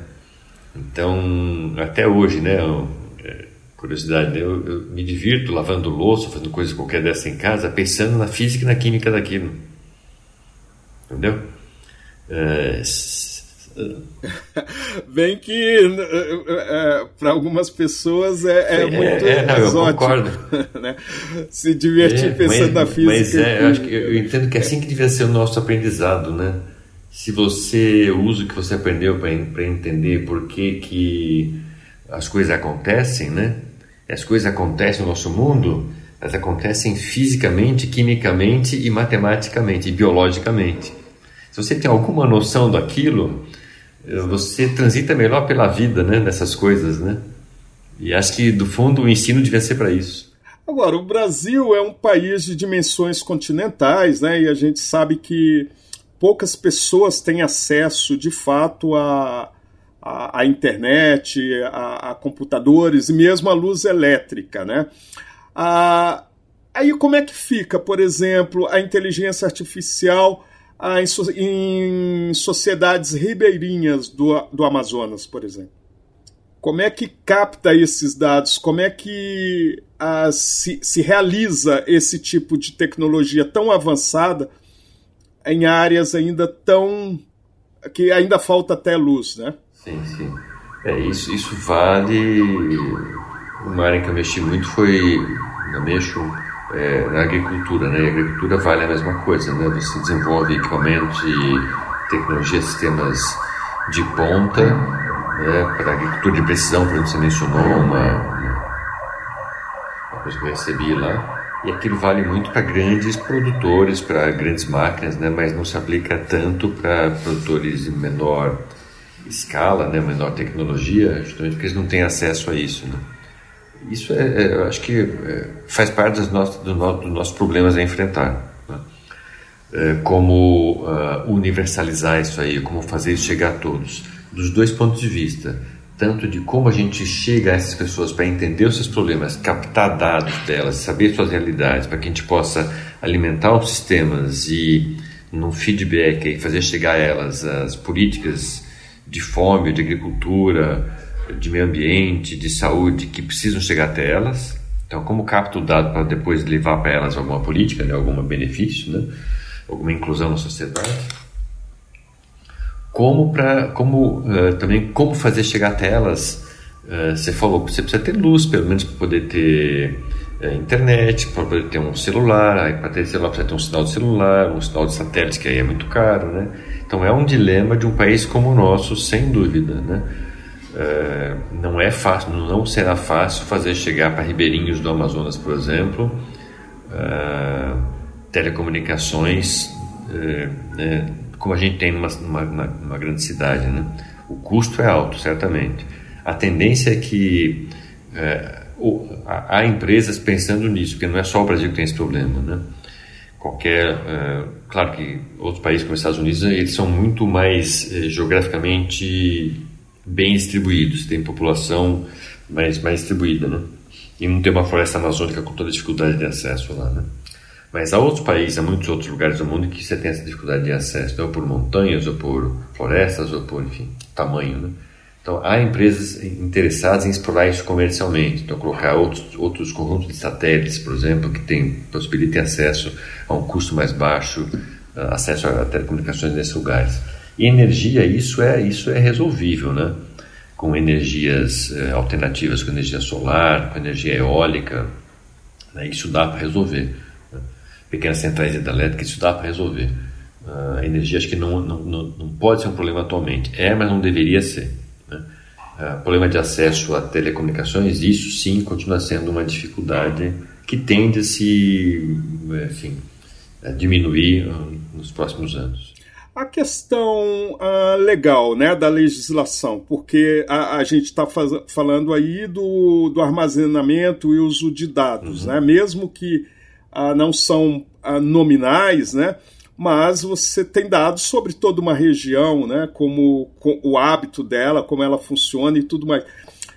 Então, até hoje, né? É, curiosidade, né? eu, eu, me divirto lavando louça, fazendo coisa qualquer dessa em casa, pensando na física e na química daquilo. Entendeu? É, Bem que é, para algumas pessoas é, é muito é, não, exótico. Eu concordo. Né? Se divertir é, pensando mas, na física. Mas é, eu, acho que, eu entendo que é assim que devia ser o nosso aprendizado, né? Se você usa o que você aprendeu para entender por que, que as coisas acontecem, né? As coisas acontecem no nosso mundo, elas acontecem fisicamente, quimicamente e matematicamente, e biologicamente. Se você tem alguma noção daquilo, eh, você transita melhor pela vida, né, nessas coisas, né? E acho que do fundo o ensino devia ser para isso. Agora, o Brasil é um país de dimensões continentais, né? E a gente sabe que poucas pessoas têm acesso, de fato, a, a internet, a, a, computadores e mesmo a luz elétrica, né? Ah, aí como é que fica, por exemplo, a inteligência artificial ah, em, em, sociedades ribeirinhas do, do Amazonas, por exemplo? Como é que capta esses dados? Como é que ah, se, se realiza esse tipo de tecnologia tão avançada em áreas ainda tão que ainda falta até luz, né? Sim, sim. É, isso, isso vale. Uma área que eu mexi muito foi eu mexo é, na agricultura, né? E a agricultura vale a mesma coisa, né? Você desenvolve equipamentos e tecnologia, sistemas de ponta, né? Para agricultura de precisão, por exemplo, você mencionou uma, uma coisa que eu recebi lá. E aquilo vale muito para grandes produtores, para grandes máquinas, né? Mas não se aplica tanto para produtores de menor escala, né? Menor tecnologia, justamente porque eles não têm acesso a isso, né? Isso é, é, acho que é, faz parte dos nossos, do no, nossos problemas a enfrentar. Né? É, como uh, universalizar isso aí, como fazer isso chegar a todos, dos dois pontos de vista, tanto de como a gente chega a essas pessoas para entender os seus problemas, captar dados delas, saber suas realidades, para que a gente possa alimentar os sistemas e, num feedback, aí, fazer chegar a elas as políticas de fome, de agricultura, de meio ambiente, de saúde que precisam chegar até elas. Então, como capta o dado para depois levar para elas alguma política, né, algum benefício, né, alguma inclusão na sociedade? Como para, como uh, também como fazer chegar até elas? Uh, você falou, você precisa ter luz, pelo menos para poder ter uh, internet, para poder ter um celular. Para ter celular precisa ter um sinal de celular, um sinal de satélite que aí é muito caro, né? Então é um dilema de um país como o nosso, sem dúvida, né? É, não é fácil, não será fácil fazer chegar para ribeirinhos do Amazonas, por exemplo, é, telecomunicações é, né, como a gente tem numa, numa, numa, grande cidade. Né? O custo é alto, certamente. A tendência é que há empresas pensando nisso, porque não é só o Brasil que tem esse problema. Né? Qualquer, claro que outros países como os Estados Unidos eles são muito mais geograficamente bem distribuídos, tem população mais, mais distribuída, né? E não tem uma floresta amazônica com toda a dificuldade de acesso lá, né? Mas há outros países, há muitos outros lugares do mundo que você tem essa dificuldade de acesso, ou por montanhas, ou por florestas, ou por, enfim, tamanho, né? Então, há empresas interessadas em explorar isso comercialmente. Então, colocar outros, outros conjuntos de satélites, por exemplo, que tem, possibilitem acesso a um custo mais baixo, acesso a telecomunicações nesses lugares. E energia, isso é, isso é resolvível, né? Com energias eh, alternativas, com energia solar, com energia eólica, né? isso dá para resolver. Né? Pequenas centrais hidrelétricas, isso dá para resolver. A energia acho que não, não, não, pode ser um problema atualmente. É, mas não deveria ser. Né? Uh, problema de acesso a telecomunicações, isso sim continua sendo uma dificuldade que tende a se enfim, a diminuir uh, nos próximos anos. A questão uh, legal né, da legislação, porque a, a gente está falando aí do, do armazenamento e uso de dados, uhum. né? mesmo que uh, não são uh, nominais, né? mas você tem dados sobre toda uma região, né? como com, o hábito dela, como ela funciona e tudo mais.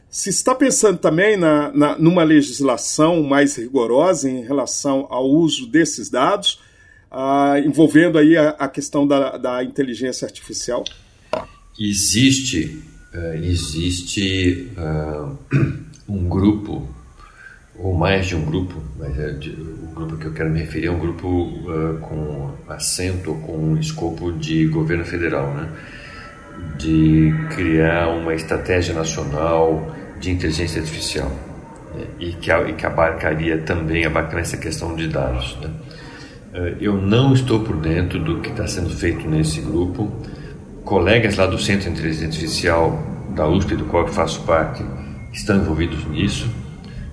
Se está pensando também na, na, numa legislação mais rigorosa em relação ao uso desses dados, ah, envolvendo aí a, a questão da, da, inteligência artificial? Existe, uh, existe uh, um grupo, ou mais de um grupo, mas é de, o grupo que eu quero me referir é um grupo uh, com assento, com escopo de governo federal, né? de criar uma estratégia nacional de inteligência artificial né? e, que, e que abarcaria também abarcaria essa questão de dados. Né? Eh, eu não estou por dentro do que está sendo feito nesse grupo. Colegas lá do Centro de Inteligência Artificial da USP, do qual eu faço parte, estão envolvidos nisso.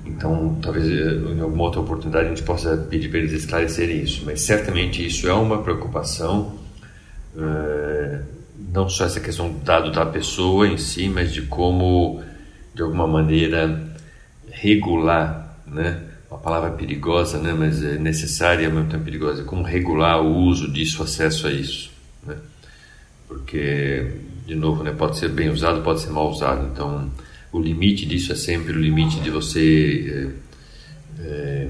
Então, talvez eh, em alguma outra oportunidade a gente possa pedir para eles esclarecerem isso. Mas certamente isso é uma preocupação, eh, não só essa questão do dado da pessoa em si, mas de como, de alguma maneira, regular, né? Uma palavra perigosa, né? Mas é necessária mesmo tempo perigosa. Como regular o uso disso, o acesso a isso, né? Porque, de novo, né? Pode ser bem usado, pode ser mal usado. Então, o limite disso é sempre o limite de você é, é,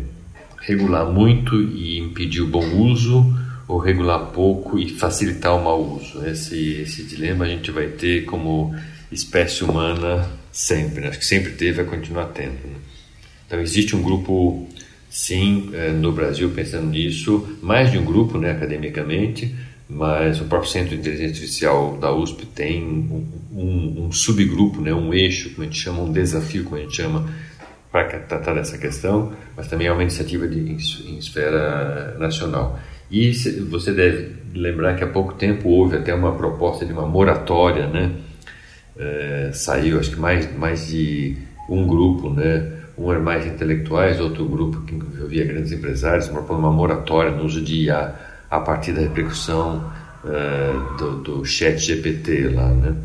regular muito e impedir o bom uso ou regular pouco e facilitar o mau uso. Esse, esse dilema a gente vai ter como espécie humana sempre, né? acho que sempre teve vai continuar tendo. Né? Então existe um grupo, sim, é, no Brasil pensando nisso, mais de um grupo, né, academicamente, mas o próprio Centro de Inteligência Artificial da USP tem um, um, um, subgrupo, né, um eixo, como a gente chama, um desafio, como a gente chama, para tratar dessa questão, mas também é uma iniciativa de, em, em esfera nacional. E você deve lembrar que há pouco tempo houve até uma proposta de uma moratória, né? É, saiu, acho que mais, mais de um grupo, né? Um era mais intelectuais, outro grupo que envolvia grandes empresários, uma moratória no uso de IA a partir da repercussão uh, do, do chat GPT lá, né?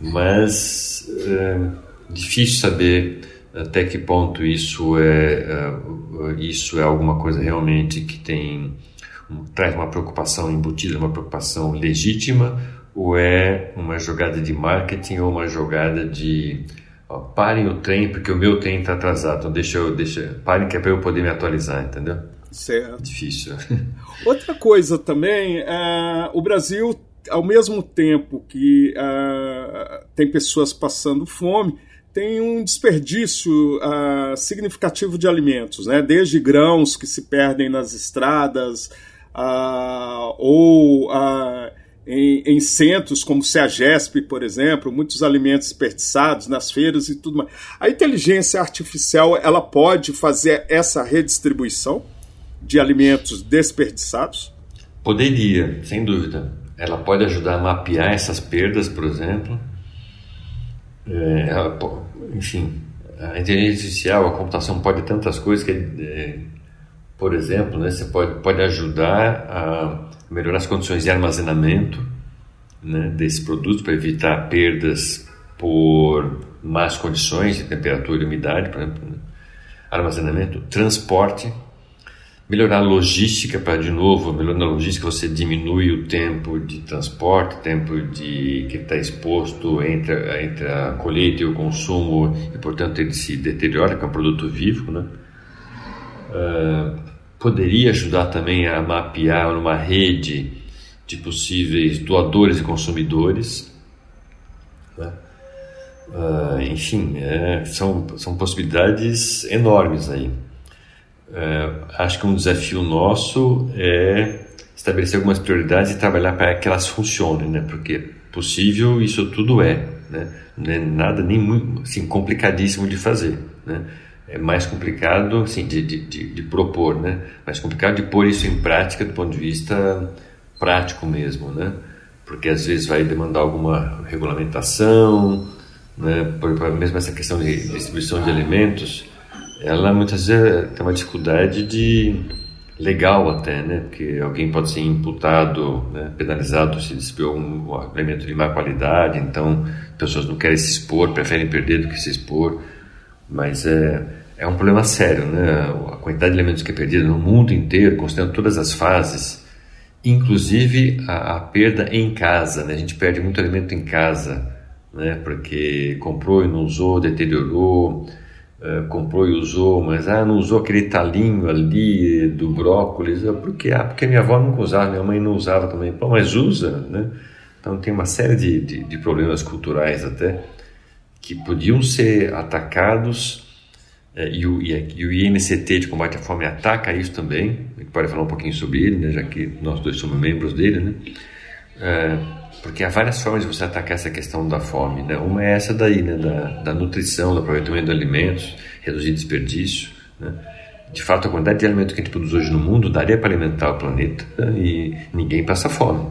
Mas uh, difícil saber até que ponto isso é uh, isso é alguma coisa realmente que tem um, traz uma preocupação embutida, uma preocupação legítima ou é uma jogada de marketing ou uma jogada de ó, parem o trem porque o meu trem está atrasado, então deixa eu deixa parem que é para eu poder me atualizar, entendeu? Certo. Difícil. Outra coisa também, uh, o Brasil, ao mesmo tempo que uh, tem pessoas passando fome, tem um desperdício uh, significativo de alimentos, né? desde grãos que se perdem nas estradas, ou em, em, centros como CEAGESP, por exemplo, muitos alimentos desperdiçados nas feiras e tudo mais. A inteligência artificial ela pode fazer essa redistribuição? de alimentos desperdiçados? Poderia, sem dúvida. Ela pode ajudar a mapear essas perdas, por exemplo. É, ela, enfim, a inteligência artificial, a computação pode tantas coisas que, é, por exemplo, né, você pode, pode ajudar a melhorar as condições de armazenamento né, desses produtos para evitar perdas por más condições de temperatura e umidade, por exemplo. Né? Armazenamento, transporte, melhorar a logística para de novo melhorando a logística você diminui o tempo de transporte tempo de que está exposto entre entre a colheita e o consumo e portanto ele se deteriora que é um produto vivo né uh, poderia ajudar também a mapear uma rede de possíveis doadores e consumidores né? uh, enfim é, são são possibilidades enormes aí é, acho que um desafio nosso é estabelecer algumas prioridades e trabalhar para que elas funcionem, né? Porque possível isso tudo é, né? Não é nada nem muito, assim, complicadíssimo de fazer, né? É mais complicado, assim, de, de, de, de propor, né? Mais complicado de pôr isso em prática do ponto de vista prático mesmo, né? Porque às vezes vai demandar alguma regulamentação, né? Por, mesmo essa questão de distribuição de alimentos, ela muitas vezes tem uma dificuldade de legal até, né? Porque alguém pode ser imputado, né? penalizado se distribuiu um alimento de má qualidade, então pessoas não querem se expor, preferem perder do que se expor, mas é é um problema sério, né? A quantidade de alimentos que é perdida no mundo inteiro, considerando todas as fases, inclusive a, a perda em casa, né? A gente perde muito alimento em casa, né? Porque comprou e não usou, deteriorou Uh, comprou e usou, mas ah, não usou aquele talinho ali do brócolis, ah, por quê? Ah, porque minha avó nunca usava, minha mãe não usava também. Pô, mas usa, né? Então tem uma série de, de, de problemas culturais até que podiam ser atacados eh, e, o, e, o INCT de combate à fome ataca isso também. A gente pode falar um pouquinho sobre ele, né, já que nós dois somos membros dele, né? Eh, porque há várias formas de você atacar essa questão da fome. Né? Uma é essa daí, né? da, da nutrição, do aproveitamento de alimentos, reduzir desperdício. Né? De fato, a quantidade de alimentos que a gente produz hoje no mundo daria para alimentar o planeta e ninguém passa fome.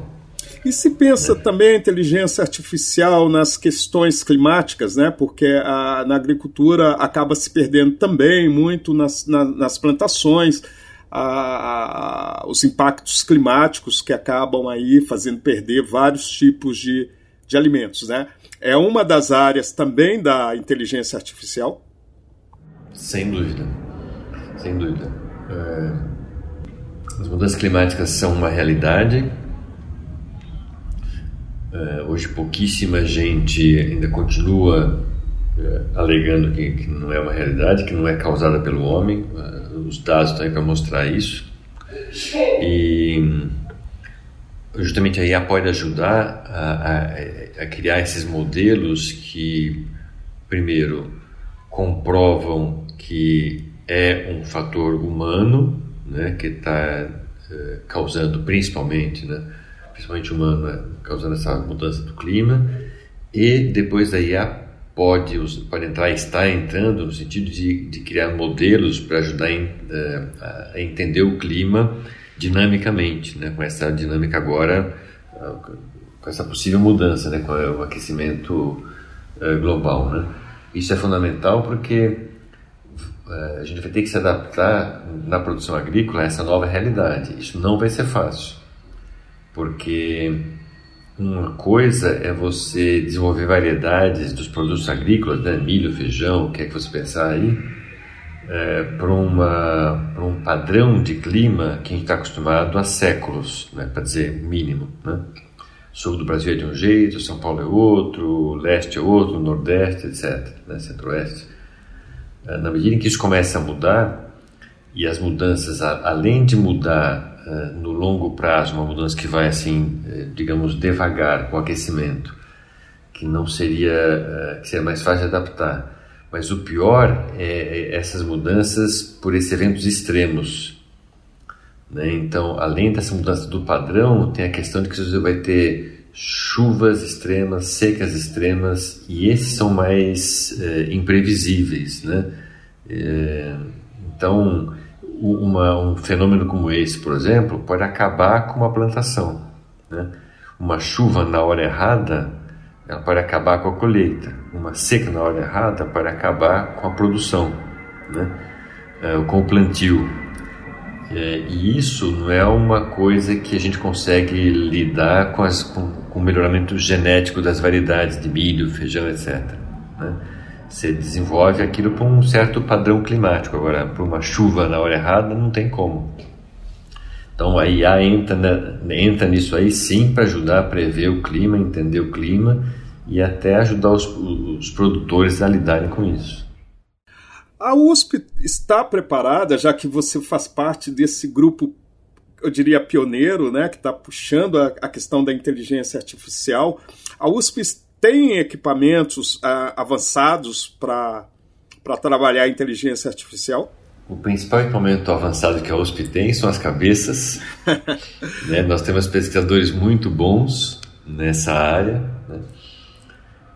E se pensa é. também a inteligência artificial nas questões climáticas, né? Porque a, na agricultura acaba se perdendo também muito nas, na, nas plantações, a, a, os impactos climáticos que acabam aí fazendo perder vários tipos de, de alimentos, né? É uma das áreas também da inteligência artificial? Sem dúvida, sem dúvida. É, as mudanças climáticas são uma realidade Uh, hoje pouquíssima gente ainda continua uh, alegando que, que, não é uma realidade, que não é causada pelo homem. Uh, os dados estão aí para mostrar isso. E justamente a IA pode ajudar a, a, a criar esses modelos que, primeiro, comprovam que é um fator humano né, que está causando principalmente né, principalmente humana, causando essa mudança do clima, e depois a IA pode, pode entrar, está entrando no sentido de, de criar modelos para ajudar em, uh, a entender o clima dinamicamente, né? com essa dinâmica agora, uh, com essa possível mudança, né? com o aquecimento uh, global. Né? Isso é fundamental porque a gente vai ter que se adaptar na produção agrícola a essa nova realidade. Isso não vai ser fácil porque uma coisa é você desenvolver variedades dos produtos agrícolas, né? milho, feijão, o que é que você pensar aí, é, para um padrão de clima que a gente está acostumado há séculos, né? para dizer mínimo. Né? Sul do Brasil é de um jeito, São Paulo é outro, leste é outro, nordeste, etc., né? centro-oeste. É, na medida em que isso começa a mudar, e as mudanças, além de mudar no longo prazo, uma mudança que vai assim, eh, digamos, devagar com aquecimento, que não seria, eh, que seria mais fácil de adaptar. Mas o pior é, é essas mudanças por esses eventos extremos. Né? Então, além dessa mudança do padrão, tem a questão de que você vai ter chuvas extremas, secas extremas, e esses são mais é, imprevisíveis. Né? É, então, uma, um fenômeno como esse, por exemplo, pode acabar com uma plantação. Né? Uma chuva na hora errada, ela pode acabar com a colheita. Uma seca na hora errada pode acabar com a produção, né? É, com o plantio. É, e isso não é uma coisa que a gente consegue lidar com, as, com, com o melhoramento genético das variedades de milho, feijão, etc. Né? Você desenvolve aquilo para um certo padrão climático. Agora, para uma chuva na hora errada, não tem como. Então a IA entra, entra nisso aí sim para ajudar a prever o clima, entender o clima e até ajudar os, os produtores a lidarem com isso. A USP está preparada, já que você faz parte desse grupo, eu diria, pioneiro, né, que está puxando a, a questão da inteligência artificial. A USP tem equipamentos uh, avançados para trabalhar a inteligência artificial? O principal equipamento avançado que a USP tem são as cabeças. né? Nós temos pesquisadores muito bons nessa área. Né?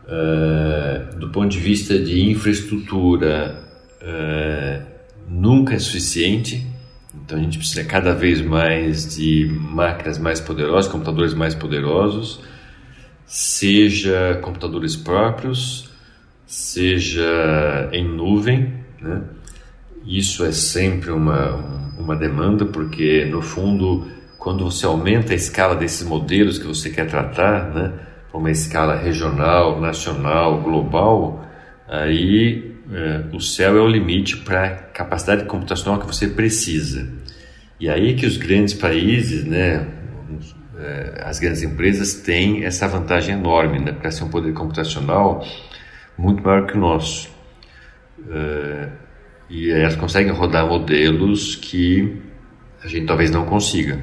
Uh, do ponto de vista de infraestrutura, uh, nunca é suficiente. Então a gente precisa cada vez mais de máquinas mais poderosas, computadores mais poderosos seja computadores próprios, seja em nuvem, né? Isso é sempre uma, uma demanda, porque no fundo, quando você aumenta a escala desses modelos que você quer tratar, né, uma escala regional, nacional, global, aí é, o céu é o limite para a capacidade computacional que você precisa. E aí que os grandes países, né, as grandes empresas têm essa vantagem enorme, né, para ser um poder computacional muito maior que o nosso. Uh, e elas conseguem rodar modelos que a gente talvez não consiga.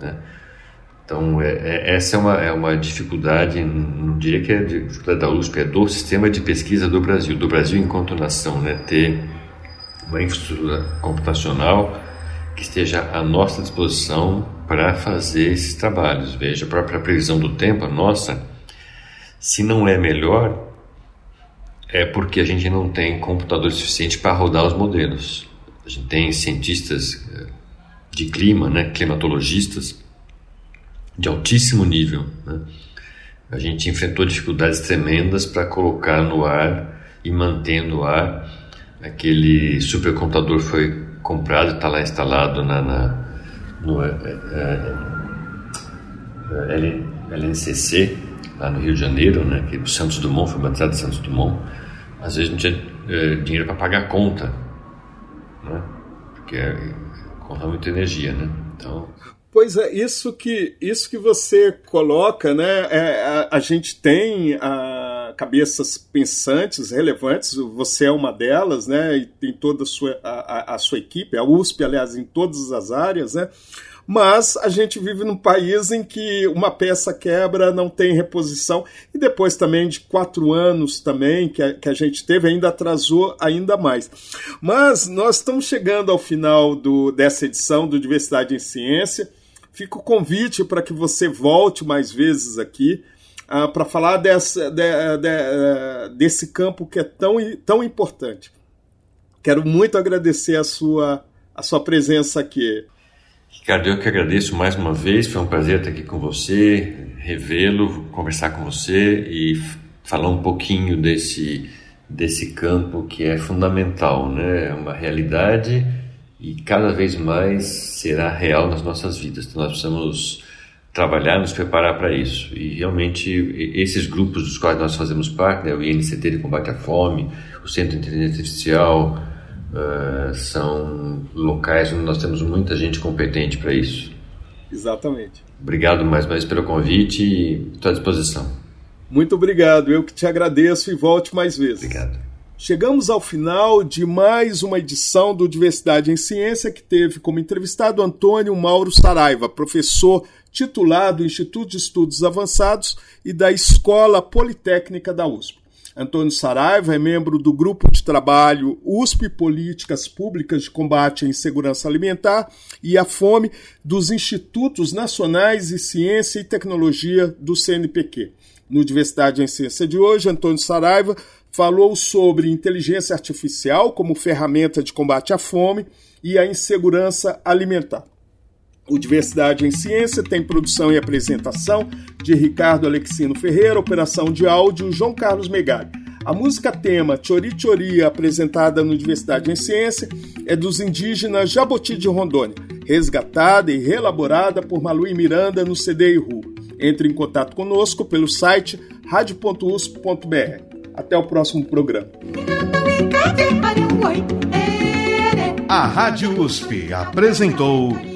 Né? Então, é, é, essa é uma, é uma dificuldade, não diria que é dificuldade da USP, é do sistema de pesquisa do Brasil, do Brasil enquanto nação, né? ter uma infraestrutura computacional que esteja à nossa disposição para fazer esses trabalhos. Veja, a própria previsão do tempo, a nossa, se não é melhor, é porque a gente não tem computador suficiente para rodar os modelos. A gente tem cientistas eh, de clima, né, climatologistas, de altíssimo nível. Né? A gente enfrentou dificuldades tremendas para colocar no ar e manter no ar. Aquele supercomputador foi comprado está lá instalado na, na no é, é, é, LNCC, lá no Rio de Janeiro, né, que o Santos Dumont foi batizado de Santos Dumont. Às vezes não tinha é, dinheiro para pagar a conta, né, porque é, conta muita energia, né? Então Pois é, isso que, isso que você coloca, né? É, a, a, gente tem a, cabeças pensantes, relevantes, você é uma delas, né? E tem toda a sua, a, a sua equipe, a USP, aliás, em todas as áreas, né? mas a gente vive num país em que uma peça quebra, não tem reposição, e depois também de quatro anos também que a, que a gente teve, ainda atrasou ainda mais. Mas nós estamos chegando ao final do, dessa edição do Diversidade em Ciência. Fica o convite para que você volte mais vezes aqui uh, para falar dessa, de, de, desse campo que é tão, tão importante. Quero muito agradecer a sua, a sua presença aqui. Ricardo, eu que agradeço mais uma vez, foi um prazer estar aqui com você, revê-lo, conversar com você e falar um pouquinho desse, desse campo que é fundamental, né? É uma realidade e cada vez mais será real nas nossas vidas. Então nós precisamos trabalhar, nos preparar para isso. E realmente esses grupos dos quais nós fazemos parte, né, o INCT de combate à fome, o Centro de Inteligência Artificial, uh, são locais onde nós temos muita gente competente para isso. Exatamente. Obrigado mais uma vez pelo convite e estou à disposição. Muito obrigado, eu que te agradeço e volte mais vezes. Obrigado. Chegamos ao final de mais uma edição do Diversidade em Ciência, que teve como entrevistado Antônio Mauro Saraiva, professor titular do Instituto de Estudos Avançados e da Escola Politécnica da USP. Antônio Saraiva é membro do Grupo de Trabalho USP Políticas Públicas de Combate à Insegurança Alimentar e à Fome dos Institutos Nacionais de Ciência e Tecnologia do CNPq. No Diversidade em Ciência de hoje, Antônio Saraiva falou sobre inteligência artificial como ferramenta de combate à fome e à insegurança alimentar. O Diversidade em Ciência tem produção e apresentação de Ricardo Alexino Ferreira, operação de áudio João Carlos Megali. A música tema Chori Chori, apresentada no Diversidade em Ciência, é dos indígenas Jaboti de Rondônia, resgatada e reelaborada por Malu Miranda no CD e Rua. Entre em contato conosco pelo site radio.usp.br. Até o próximo programa. A Rádio USP apresentou